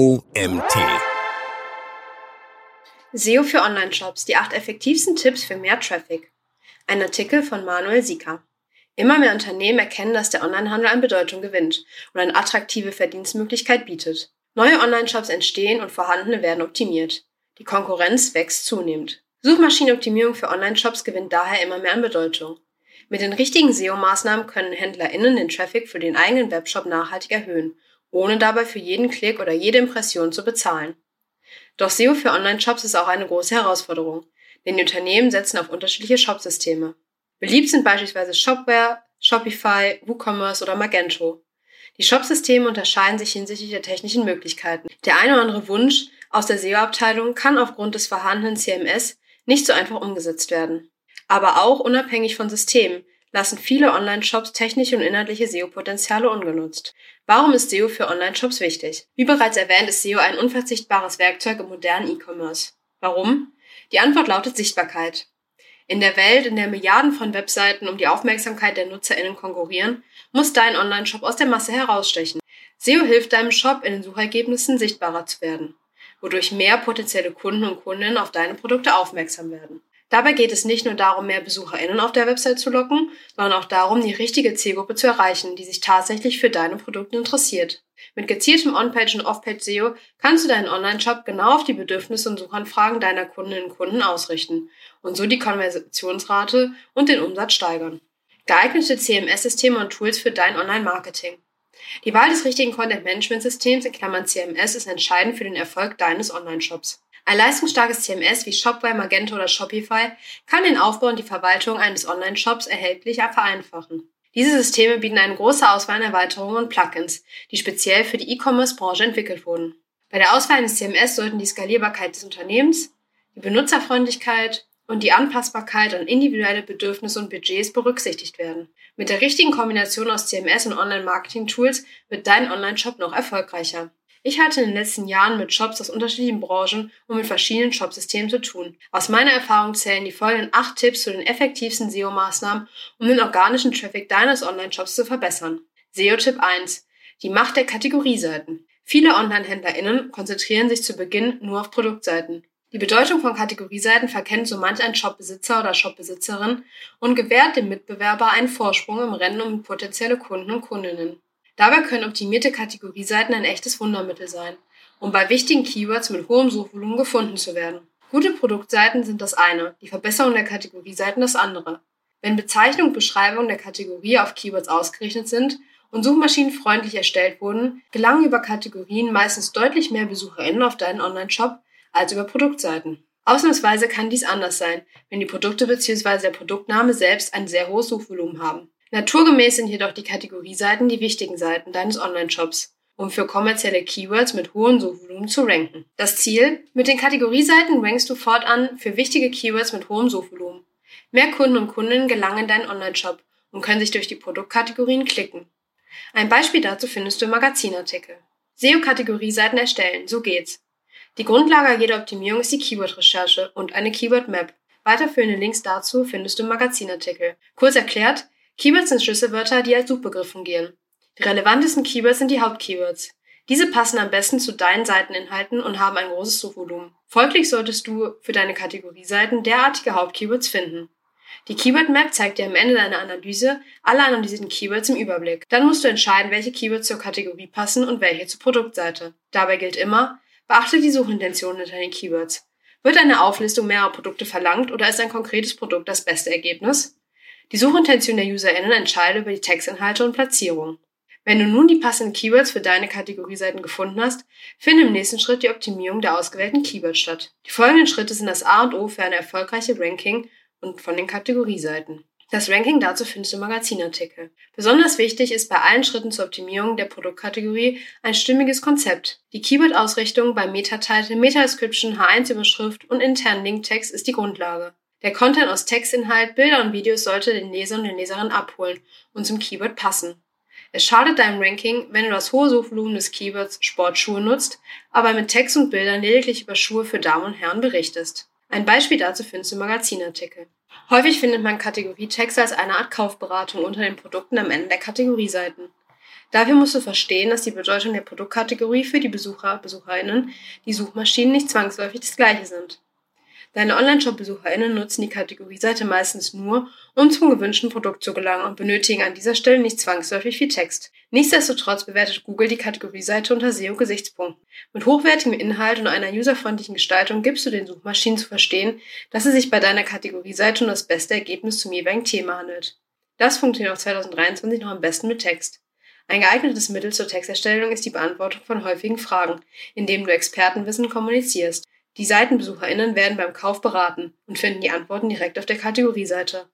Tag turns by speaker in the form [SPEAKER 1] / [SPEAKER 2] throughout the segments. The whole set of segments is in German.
[SPEAKER 1] OMT.
[SPEAKER 2] SEO für Online-Shops, die acht effektivsten Tipps für mehr Traffic. Ein Artikel von Manuel Sieker. Immer mehr Unternehmen erkennen, dass der Onlinehandel an Bedeutung gewinnt und eine attraktive Verdienstmöglichkeit bietet. Neue Online-Shops entstehen und vorhandene werden optimiert. Die Konkurrenz wächst zunehmend. Suchmaschinenoptimierung für Online-Shops gewinnt daher immer mehr an Bedeutung. Mit den richtigen SEO-Maßnahmen können HändlerInnen den Traffic für den eigenen Webshop nachhaltig erhöhen, ohne dabei für jeden Klick oder jede Impression zu bezahlen. Doch SEO für Online-Shops ist auch eine große Herausforderung, denn die Unternehmen setzen auf unterschiedliche Shopsysteme. Beliebt sind beispielsweise Shopware, Shopify, WooCommerce oder Magento. Die Shopsysteme unterscheiden sich hinsichtlich der technischen Möglichkeiten. Der eine oder andere Wunsch aus der SEO-Abteilung kann aufgrund des vorhandenen CMS nicht so einfach umgesetzt werden. Aber auch unabhängig von Systemen lassen viele Online-Shops technische und inhaltliche SEO-Potenziale ungenutzt. Warum ist SEO für Online-Shops wichtig? Wie bereits erwähnt, ist SEO ein unverzichtbares Werkzeug im modernen E-Commerce. Warum? Die Antwort lautet Sichtbarkeit. In der Welt, in der Milliarden von Webseiten um die Aufmerksamkeit der NutzerInnen konkurrieren, muss dein Online-Shop aus der Masse herausstechen. SEO hilft deinem Shop, in den Suchergebnissen sichtbarer zu werden, wodurch mehr potenzielle Kunden und Kundinnen auf deine Produkte aufmerksam werden. Dabei geht es nicht nur darum, mehr BesucherInnen auf der Website zu locken, sondern auch darum, die richtige Zielgruppe zu erreichen, die sich tatsächlich für deine Produkte interessiert. Mit gezieltem On-Page und Off-Page SEO kannst du deinen Online-Shop genau auf die Bedürfnisse und Suchanfragen deiner Kundinnen und Kunden ausrichten und so die Konversionsrate und den Umsatz steigern. Geeignete CMS-Systeme und Tools für dein Online-Marketing. Die Wahl des richtigen Content-Management-Systems in Klammern CMS ist entscheidend für den Erfolg deines Online-Shops. Ein leistungsstarkes CMS wie Shopware, Magento oder Shopify kann den Aufbau und die Verwaltung eines Online-Shops erhältlich vereinfachen. Diese Systeme bieten eine große Auswahl an Erweiterungen und Plugins, die speziell für die E-Commerce-Branche entwickelt wurden. Bei der Auswahl eines CMS sollten die Skalierbarkeit des Unternehmens, die Benutzerfreundlichkeit und die Anpassbarkeit an individuelle Bedürfnisse und Budgets berücksichtigt werden. Mit der richtigen Kombination aus CMS und Online-Marketing-Tools wird dein Online-Shop noch erfolgreicher. Ich hatte in den letzten Jahren mit Shops aus unterschiedlichen Branchen und mit verschiedenen Shopsystemen zu tun. Aus meiner Erfahrung zählen die folgenden acht Tipps zu den effektivsten SEO-Maßnahmen, um den organischen Traffic deines Online-Shops zu verbessern. SEO-Tipp 1. Die Macht der Kategorieseiten. Viele Online-HändlerInnen konzentrieren sich zu Beginn nur auf Produktseiten. Die Bedeutung von Kategorieseiten verkennt so manch ein Shopbesitzer oder Shopbesitzerin und gewährt dem Mitbewerber einen Vorsprung im Rennen um potenzielle Kunden und Kundinnen. Dabei können optimierte Kategorieseiten ein echtes Wundermittel sein, um bei wichtigen Keywords mit hohem Suchvolumen gefunden zu werden. Gute Produktseiten sind das eine, die Verbesserung der Kategorieseiten das andere. Wenn Bezeichnung und Beschreibung der Kategorie auf Keywords ausgerichtet sind und Suchmaschinen freundlich erstellt wurden, gelangen über Kategorien meistens deutlich mehr BesucherInnen auf deinen Online-Shop als über Produktseiten. Ausnahmsweise kann dies anders sein, wenn die Produkte bzw. der Produktname selbst ein sehr hohes Suchvolumen haben. Naturgemäß sind jedoch die Kategorieseiten die wichtigen Seiten deines Online-Shops, um für kommerzielle Keywords mit hohem Suchvolumen zu ranken. Das Ziel? Mit den Kategorieseiten rankst du fortan für wichtige Keywords mit hohem Suchvolumen. Mehr Kunden und Kundinnen gelangen in deinen Online-Shop und können sich durch die Produktkategorien klicken. Ein Beispiel dazu findest du im Magazinartikel. SEO-Kategorieseiten erstellen, so geht's. Die Grundlage jeder Optimierung ist die Keyword-Recherche und eine Keyword-Map. Weiterführende Links dazu findest du im Magazinartikel. Kurz erklärt, Keywords sind Schlüsselwörter, die als Suchbegriff fungieren. Die relevantesten Keywords sind die Hauptkeywords. Diese passen am besten zu deinen Seiteninhalten und haben ein großes Suchvolumen. Folglich solltest du für deine Kategorieseiten derartige Hauptkeywords finden. Die Keyword Map zeigt dir am Ende deiner Analyse alle analysierten Keywords im Überblick. Dann musst du entscheiden, welche Keywords zur Kategorie passen und welche zur Produktseite. Dabei gilt immer, beachte die Suchintention hinter den Keywords. Wird eine Auflistung mehrerer Produkte verlangt oder ist ein konkretes Produkt das beste Ergebnis? Die Suchintention der UserInnen entscheidet über die Textinhalte und Platzierung. Wenn du nun die passenden Keywords für deine Kategorieseiten gefunden hast, finde im nächsten Schritt die Optimierung der ausgewählten Keywords statt. Die folgenden Schritte sind das A und O für eine erfolgreiche Ranking und von den Kategorieseiten. Das Ranking dazu findest du im Magazinartikel. Besonders wichtig ist bei allen Schritten zur Optimierung der Produktkategorie ein stimmiges Konzept. Die Keyword-Ausrichtung beim Meta-Title, Meta-Description, H1-Überschrift und internen Linktext ist die Grundlage. Der Content aus Textinhalt, Bilder und Videos sollte den Leser und den Leserinnen abholen und zum Keyword passen. Es schadet deinem Ranking, wenn du das hohe Suchvolumen des Keywords Sportschuhe nutzt, aber mit Text und Bildern lediglich über Schuhe für Damen und Herren berichtest. Ein Beispiel dazu findest du im Magazinartikel. Häufig findet man Kategorietexte als eine Art Kaufberatung unter den Produkten am Ende der Kategorieseiten. Dafür musst du verstehen, dass die Bedeutung der Produktkategorie für die Besucher, Besucherinnen, die Suchmaschinen nicht zwangsläufig das gleiche sind. Deine Online-Shop-BesucherInnen nutzen die Kategorieseite meistens nur, um zum gewünschten Produkt zu gelangen und benötigen an dieser Stelle nicht zwangsläufig viel Text. Nichtsdestotrotz bewertet Google die Kategorieseite unter SEO-Gesichtspunkten. Mit hochwertigem Inhalt und einer userfreundlichen Gestaltung gibst du den Suchmaschinen zu verstehen, dass es sich bei deiner Kategorieseite um das beste Ergebnis zum jeweiligen Thema handelt. Das funktioniert auch 2023 noch am besten mit Text. Ein geeignetes Mittel zur Texterstellung ist die Beantwortung von häufigen Fragen, indem du Expertenwissen kommunizierst. Die SeitenbesucherInnen werden beim Kauf beraten und finden die Antworten direkt auf der Kategorieseite.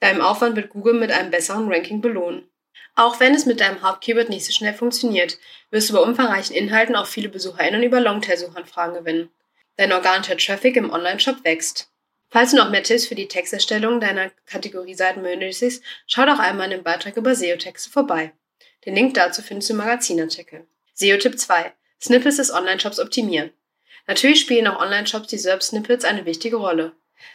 [SPEAKER 2] Deinem Aufwand wird Google mit einem besseren Ranking belohnen. Auch wenn es mit deinem Hauptkeyword nicht so schnell funktioniert, wirst du bei umfangreichen Inhalten auch viele BesucherInnen über Longtail-Suchanfragen gewinnen. Dein organischer Traffic im Online-Shop wächst. Falls du noch mehr Tipps für die Texterstellung deiner Kategorieseiten benötigst, schau doch einmal in dem Beitrag über SEO-Texte vorbei. Den Link dazu findest du im Magazinartikel. SEO-Tipp 2. Snippets des Online-Shops optimieren. Natürlich spielen auch Online-Shops die SERP-Snippets eine wichtige Rolle.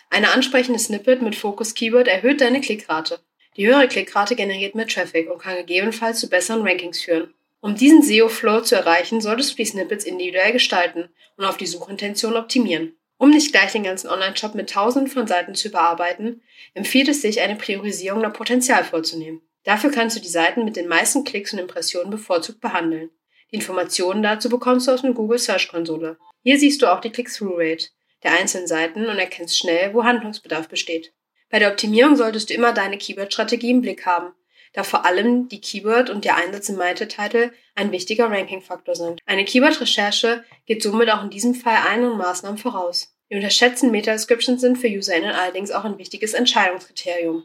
[SPEAKER 2] Eine ansprechende Snippet mit Fokus-Keyword erhöht deine Klickrate. Die höhere Klickrate generiert mehr Traffic und kann gegebenenfalls zu besseren Rankings führen. Um diesen SEO-Flow zu erreichen, solltest du die Snippets individuell gestalten und auf die Suchintention optimieren. Um nicht gleich den ganzen Online-Shop mit tausenden von Seiten zu überarbeiten, empfiehlt es sich, eine Priorisierung nach Potenzial vorzunehmen. Dafür kannst du die Seiten mit den meisten Klicks und Impressionen bevorzugt behandeln. Informationen dazu bekommst du aus der Google Search Konsole. Hier siehst du auch die Click-Through-Rate der einzelnen Seiten und erkennst schnell, wo Handlungsbedarf besteht. Bei der Optimierung solltest du immer deine Keyword-Strategie im Blick haben, da vor allem die Keyword und der Einsatz im Meta-Title ein wichtiger Ranking-Faktor sind. Eine Keyword-Recherche geht somit auch in diesem Fall ein und Maßnahmen voraus. Die unterschätzten Meta-Descriptions sind für UserInnen allerdings auch ein wichtiges Entscheidungskriterium.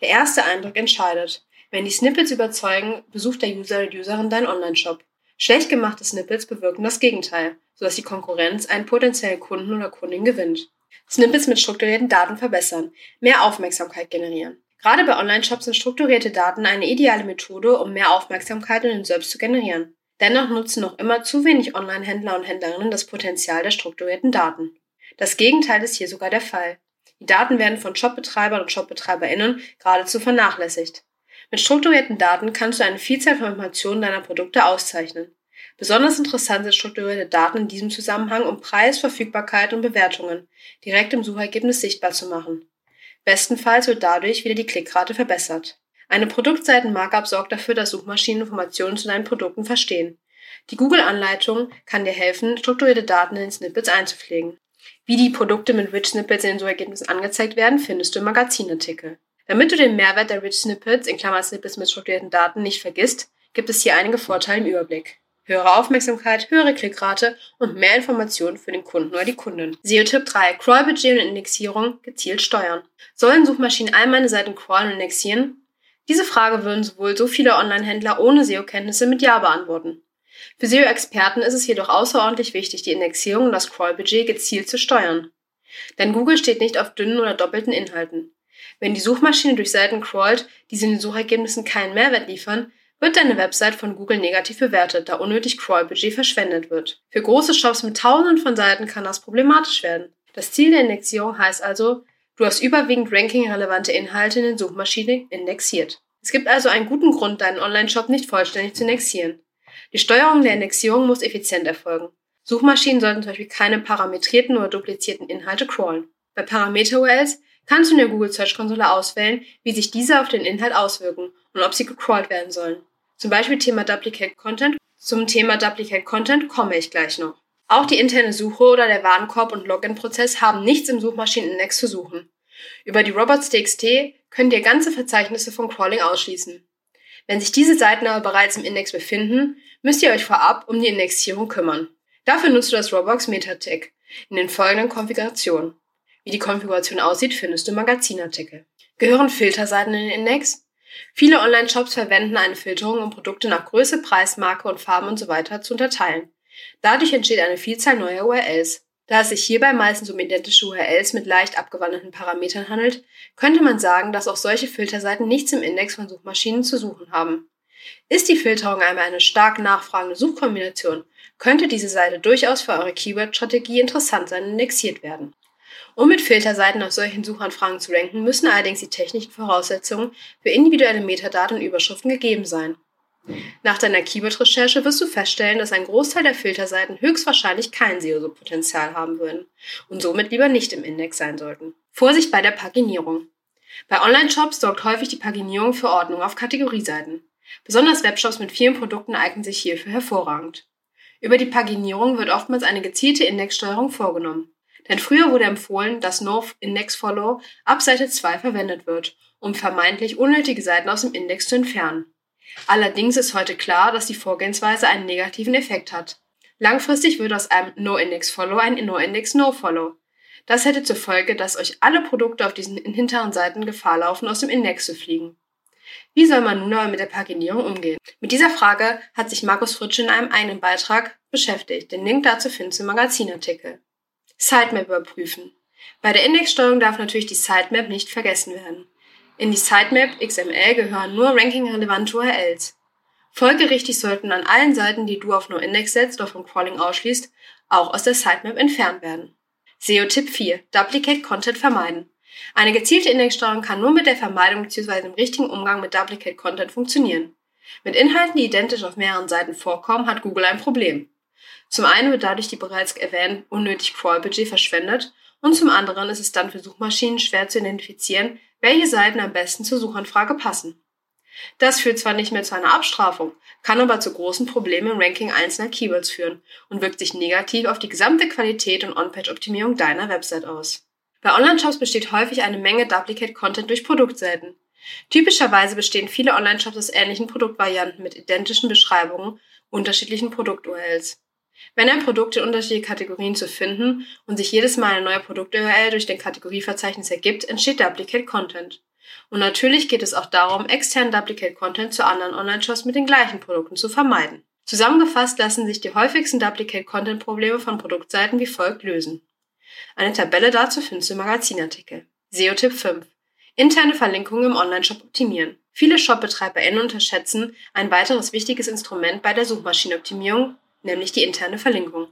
[SPEAKER 2] Der erste Eindruck entscheidet. Wenn die Snippets überzeugen, besucht der User oder Userin deinen Online-Shop. Schlecht gemachte Snippets bewirken das Gegenteil sodass die Konkurrenz einen potenziellen Kunden oder Kundin gewinnt. Snippets mit strukturierten Daten verbessern, mehr Aufmerksamkeit generieren. Gerade bei Online-Shops sind strukturierte Daten eine ideale Methode, um mehr Aufmerksamkeit in den Selbst zu generieren. Dennoch nutzen noch immer zu wenig Online-Händler und Händlerinnen das Potenzial der strukturierten Daten. Das Gegenteil ist hier sogar der Fall. Die Daten werden von Shopbetreibern und ShopbetreiberInnen geradezu vernachlässigt. Mit strukturierten Daten kannst du eine Vielzahl von Informationen deiner Produkte auszeichnen. Besonders interessant sind strukturierte Daten in diesem Zusammenhang, um Preis, Verfügbarkeit und Bewertungen direkt im Suchergebnis sichtbar zu machen. Bestenfalls wird dadurch wieder die Klickrate verbessert. Eine Produktseitenmarkup sorgt dafür, dass Suchmaschinen Informationen zu deinen Produkten verstehen. Die Google-Anleitung kann dir helfen, strukturierte Daten in Snippets einzupflegen. Wie die Produkte mit Rich Snippets in den Suchergebnissen angezeigt werden, findest du im Magazinartikel. Damit du den Mehrwert der Rich Snippets in Klammer Snippets mit strukturierten Daten nicht vergisst, gibt es hier einige Vorteile im Überblick höhere Aufmerksamkeit, höhere Klickrate und mehr Informationen für den Kunden oder die Kundin. SEO-Tipp 3. Crawl-Budget und Indexierung gezielt steuern. Sollen Suchmaschinen all meine Seiten crawlen und indexieren? Diese Frage würden sowohl so viele Online-Händler ohne SEO-Kenntnisse mit Ja beantworten. Für SEO-Experten ist es jedoch außerordentlich wichtig, die Indexierung und das Crawl-Budget gezielt zu steuern. Denn Google steht nicht auf dünnen oder doppelten Inhalten. Wenn die Suchmaschine durch Seiten crawlt, die sie in den Suchergebnissen keinen Mehrwert liefern, wird deine Website von Google negativ bewertet, da unnötig Crawl-Budget verschwendet wird. Für große Shops mit tausenden von Seiten kann das problematisch werden. Das Ziel der Indexierung heißt also, du hast überwiegend ranking-relevante Inhalte in den Suchmaschinen indexiert. Es gibt also einen guten Grund, deinen Online-Shop nicht vollständig zu indexieren. Die Steuerung der Indexierung muss effizient erfolgen. Suchmaschinen sollten zum Beispiel keine parametrierten oder duplizierten Inhalte crawlen. Bei Parameter-URLs kannst du in der Google Search Konsole auswählen, wie sich diese auf den Inhalt auswirken und ob sie gecrawlt werden sollen. Zum Beispiel Thema Duplicate Content. Zum Thema Duplicate Content komme ich gleich noch. Auch die interne Suche oder der Warenkorb- und Login-Prozess haben nichts im Suchmaschinenindex zu suchen. Über die Robots.txt könnt ihr ganze Verzeichnisse von Crawling ausschließen. Wenn sich diese Seiten aber bereits im Index befinden, müsst ihr euch vorab um die Indexierung kümmern. Dafür nutzt du das Robox Meta-Tag in den folgenden Konfigurationen. Wie die Konfiguration aussieht, findest du im Magazinartikel. Gehören Filterseiten in den Index? Viele Online-Shops verwenden eine Filterung, um Produkte nach Größe, Preis, Marke und Farben usw. So zu unterteilen. Dadurch entsteht eine Vielzahl neuer URLs. Da es sich hierbei meistens um identische URLs mit leicht abgewandelten Parametern handelt, könnte man sagen, dass auch solche Filterseiten nichts im Index von Suchmaschinen zu suchen haben. Ist die Filterung einmal eine stark nachfragende Suchkombination, könnte diese Seite durchaus für eure Keyword-Strategie interessant sein und indexiert werden. Um mit Filterseiten auf solchen Suchanfragen zu ranken, müssen allerdings die technischen Voraussetzungen für individuelle Metadaten und Überschriften gegeben sein. Nach deiner Keyword-Recherche wirst du feststellen, dass ein Großteil der Filterseiten höchstwahrscheinlich kein SEO-Potenzial haben würden und somit lieber nicht im Index sein sollten. Vorsicht bei der Paginierung. Bei Online-Shops sorgt häufig die Paginierung für Ordnung auf Kategorieseiten. Besonders Webshops mit vielen Produkten eignen sich hierfür hervorragend. Über die Paginierung wird oftmals eine gezielte Indexsteuerung vorgenommen. Denn früher wurde empfohlen, dass No-Index-Follow ab Seite 2 verwendet wird, um vermeintlich unnötige Seiten aus dem Index zu entfernen. Allerdings ist heute klar, dass die Vorgehensweise einen negativen Effekt hat. Langfristig wird aus einem No-Index-Follow ein No-Index-No-Follow. Das hätte zur Folge, dass euch alle Produkte auf diesen hinteren Seiten Gefahr laufen, aus dem Index zu fliegen. Wie soll man nun aber mit der Paginierung umgehen? Mit dieser Frage hat sich Markus Fritsch in einem eigenen Beitrag beschäftigt. Den Link dazu findest du im Magazinartikel. Sitemap überprüfen. Bei der Indexsteuerung darf natürlich die Sitemap nicht vergessen werden. In die Sitemap XML gehören nur ranking-relevante URLs. Folgerichtig sollten an allen Seiten, die du auf NoIndex setzt oder vom Crawling ausschließt, auch aus der Sitemap entfernt werden. SEO-Tipp 4. Duplicate Content vermeiden. Eine gezielte Indexsteuerung kann nur mit der Vermeidung bzw. dem richtigen Umgang mit Duplicate Content funktionieren. Mit Inhalten, die identisch auf mehreren Seiten vorkommen, hat Google ein Problem. Zum einen wird dadurch die bereits erwähnt unnötig Crawl-Budget verschwendet und zum anderen ist es dann für Suchmaschinen schwer zu identifizieren, welche Seiten am besten zur Suchanfrage passen. Das führt zwar nicht mehr zu einer Abstrafung, kann aber zu großen Problemen im Ranking einzelner Keywords führen und wirkt sich negativ auf die gesamte Qualität und On-Page-Optimierung deiner Website aus. Bei Online-Shops besteht häufig eine Menge Duplicate-Content durch Produktseiten. Typischerweise bestehen viele Online-Shops aus ähnlichen Produktvarianten mit identischen Beschreibungen unterschiedlichen Produkt-URLs. Wenn ein Produkt in unterschiedliche Kategorien zu finden und sich jedes Mal eine neue Produkt-URL durch den Kategorieverzeichnis ergibt, entsteht Duplicate Content. Und natürlich geht es auch darum, externen Duplicate Content zu anderen Online-Shops mit den gleichen Produkten zu vermeiden. Zusammengefasst lassen sich die häufigsten Duplicate Content Probleme von Produktseiten wie folgt lösen. Eine Tabelle dazu findest du im Magazinartikel. SEO-Tipp 5. Interne Verlinkungen im Online-Shop optimieren. Viele Shop-BetreiberInnen unterschätzen ein weiteres wichtiges Instrument bei der Suchmaschinenoptimierung, nämlich die interne Verlinkung.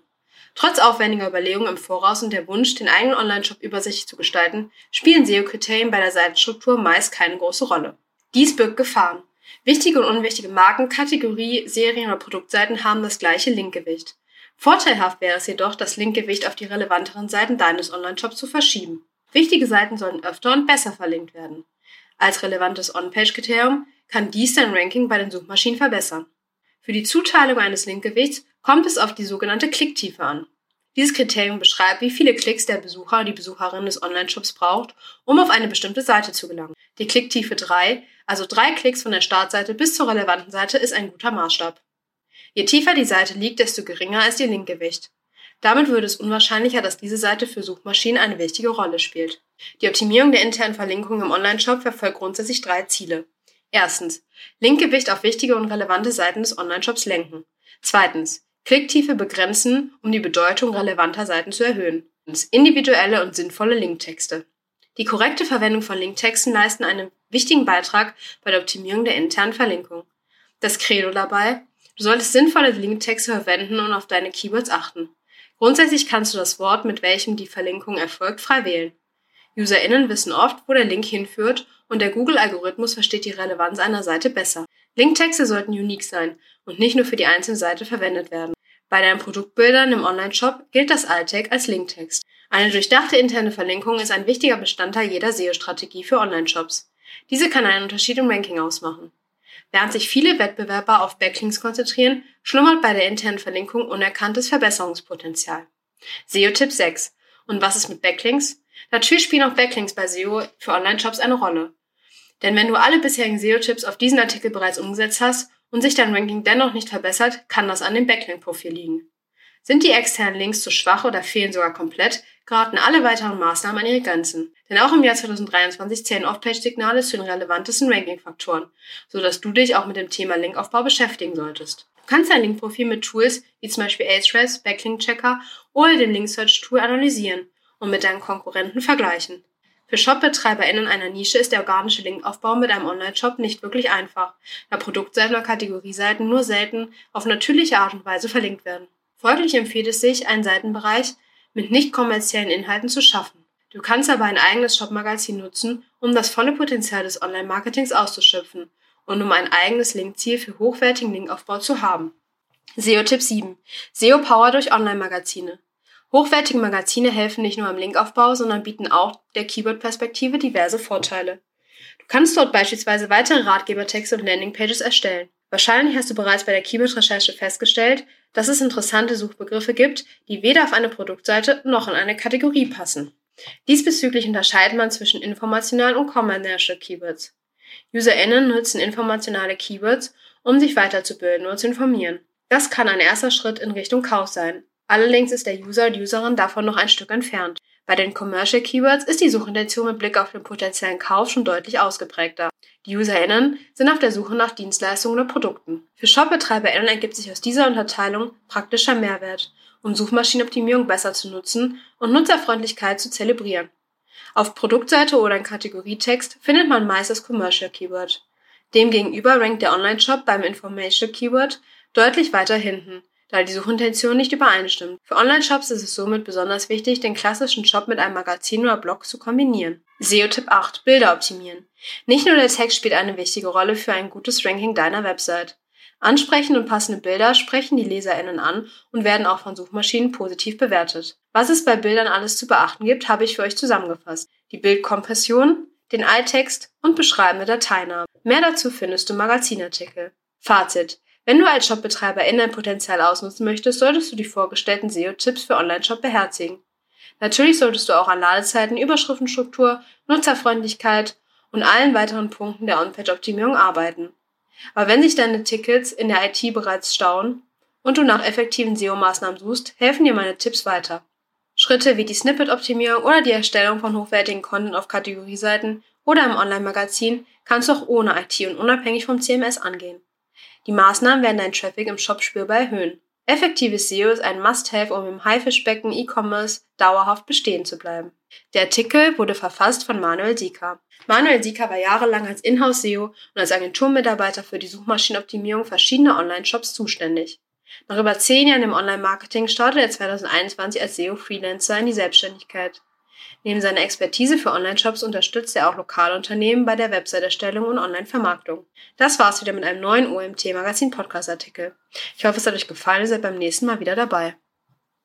[SPEAKER 2] Trotz aufwendiger Überlegungen im Voraus und der Wunsch, den eigenen Online-Shop übersichtlich zu gestalten, spielen SEO-Kriterien bei der Seitenstruktur meist keine große Rolle. Dies birgt Gefahren. Wichtige und unwichtige Marken, Kategorie, Serien oder Produktseiten haben das gleiche Linkgewicht. Vorteilhaft wäre es jedoch, das Linkgewicht auf die relevanteren Seiten deines Online-Shops zu verschieben. Wichtige Seiten sollen öfter und besser verlinkt werden. Als relevantes On-Page-Kriterium kann dies dein Ranking bei den Suchmaschinen verbessern. Für die Zuteilung eines Linkgewichts kommt es auf die sogenannte Klicktiefe an. Dieses Kriterium beschreibt, wie viele Klicks der Besucher oder die Besucherin des Online-Shops braucht, um auf eine bestimmte Seite zu gelangen. Die Klicktiefe 3, also drei Klicks von der Startseite bis zur relevanten Seite, ist ein guter Maßstab. Je tiefer die Seite liegt, desto geringer ist ihr Linkgewicht. Damit würde es unwahrscheinlicher, dass diese Seite für Suchmaschinen eine wichtige Rolle spielt. Die Optimierung der internen Verlinkung im Online-Shop verfolgt grundsätzlich drei Ziele. Erstens, Linkgewicht auf wichtige und relevante Seiten des Online-Shops lenken. Zweitens, Klicktiefe begrenzen, um die Bedeutung relevanter Seiten zu erhöhen. Individuelle und sinnvolle Linktexte. Die korrekte Verwendung von Linktexten leisten einen wichtigen Beitrag bei der Optimierung der internen Verlinkung. Das Credo dabei, du solltest sinnvolle Linktexte verwenden und auf deine Keywords achten. Grundsätzlich kannst du das Wort, mit welchem die Verlinkung erfolgt, frei wählen. UserInnen wissen oft, wo der Link hinführt und der Google-Algorithmus versteht die Relevanz einer Seite besser. Linktexte sollten unique sein und nicht nur für die einzelne Seite verwendet werden. Bei deinen Produktbildern im Online-Shop gilt das Alt-Tag als Linktext. Eine durchdachte interne Verlinkung ist ein wichtiger Bestandteil jeder SEO-Strategie für Online-Shops. Diese kann einen Unterschied im Ranking ausmachen. Während sich viele Wettbewerber auf Backlinks konzentrieren, schlummert bei der internen Verlinkung unerkanntes Verbesserungspotenzial. SEO-Tipp 6. Und was ist mit Backlinks? Natürlich spielen auch Backlinks bei SEO für Online-Shops eine Rolle. Denn wenn du alle bisherigen SEO-Tipps auf diesen Artikel bereits umgesetzt hast und sich dein Ranking dennoch nicht verbessert, kann das an dem Backlink-Profil liegen. Sind die externen Links zu schwach oder fehlen sogar komplett, geraten alle weiteren Maßnahmen an ihre Grenzen. Denn auch im Jahr 2023 zählen Off-Page-Signale zu den relevantesten Ranking-Faktoren, sodass du dich auch mit dem Thema Linkaufbau beschäftigen solltest. Du kannst dein Linkprofil mit Tools wie zum Beispiel Ahrefs, Backlink-Checker oder dem Link-Search-Tool analysieren und mit deinen Konkurrenten vergleichen. Für ShopbetreiberInnen einer Nische ist der organische Linkaufbau mit einem Online-Shop nicht wirklich einfach, da Produktseiten oder Kategorieseiten nur selten auf natürliche Art und Weise verlinkt werden. Folglich empfiehlt es sich, einen Seitenbereich mit nicht kommerziellen Inhalten zu schaffen. Du kannst aber ein eigenes Shopmagazin nutzen, um das volle Potenzial des Online-Marketings auszuschöpfen und um ein eigenes Linkziel für hochwertigen Linkaufbau zu haben. SEO-Tipp 7. SEO-Power durch Online-Magazine. Hochwertige Magazine helfen nicht nur am Linkaufbau, sondern bieten auch der Keyword-Perspektive diverse Vorteile. Du kannst dort beispielsweise weitere Ratgebertexte und Landingpages erstellen. Wahrscheinlich hast du bereits bei der Keyword-Recherche festgestellt, dass es interessante Suchbegriffe gibt, die weder auf eine Produktseite noch in eine Kategorie passen. Diesbezüglich unterscheidet man zwischen informationalen und commercial Keywords. UserInnen nutzen informationale Keywords, um sich weiterzubilden und zu informieren. Das kann ein erster Schritt in Richtung Kauf sein. Allerdings ist der User oder Userin davon noch ein Stück entfernt. Bei den Commercial Keywords ist die Suchintention mit Blick auf den potenziellen Kauf schon deutlich ausgeprägter. Die UserInnen sind auf der Suche nach Dienstleistungen oder Produkten. Für ShopbetreiberInnen ergibt sich aus dieser Unterteilung praktischer Mehrwert, um Suchmaschinenoptimierung besser zu nutzen und Nutzerfreundlichkeit zu zelebrieren. Auf Produktseite oder in Kategorietext findet man meist das Commercial Keyword. Demgegenüber rankt der Online-Shop beim Informational Keyword deutlich weiter hinten, da die Suchintention nicht übereinstimmt. Für Online-Shops ist es somit besonders wichtig, den klassischen Shop mit einem Magazin oder Blog zu kombinieren. SEO-Tipp 8. Bilder optimieren. Nicht nur der Text spielt eine wichtige Rolle für ein gutes Ranking deiner Website. Ansprechende und passende Bilder sprechen die LeserInnen an und werden auch von Suchmaschinen positiv bewertet. Was es bei Bildern alles zu beachten gibt, habe ich für euch zusammengefasst. Die Bildkompression, den Alttext und beschreibende Dateinamen. Mehr dazu findest du im Magazinartikel. Fazit. Wenn du als Shopbetreiber in dein Potenzial ausnutzen möchtest, solltest du die vorgestellten SEO-Tipps für Online-Shop beherzigen. Natürlich solltest du auch an Ladezeiten, Überschriftenstruktur, Nutzerfreundlichkeit und allen weiteren Punkten der On-Page-Optimierung arbeiten. Aber wenn sich deine Tickets in der IT bereits stauen und du nach effektiven SEO-Maßnahmen suchst, helfen dir meine Tipps weiter. Schritte wie die Snippet-Optimierung oder die Erstellung von hochwertigen Content auf Kategorieseiten oder im Online-Magazin kannst du auch ohne IT und unabhängig vom CMS angehen. Die Maßnahmen werden deinen Traffic im Shop spürbar erhöhen. Effektives SEO ist ein Must-Have, um im Haifischbecken E-Commerce dauerhaft bestehen zu bleiben. Der Artikel wurde verfasst von Manuel Sieker. Manuel Sieker war jahrelang als Inhouse-SEO und als Agenturmitarbeiter für die Suchmaschinenoptimierung verschiedener Online-Shops zuständig. Nach über zehn Jahren im Online-Marketing startete er 2021 als SEO-Freelancer in die Selbstständigkeit. Neben seiner Expertise für Online-Shops unterstützt er auch Lokalunternehmen bei der Website-Erstellung und Online-Vermarktung. Das war's wieder mit einem neuen OMT-Magazin-Podcast-Artikel. Ich hoffe, es hat euch gefallen und seid beim nächsten Mal wieder dabei.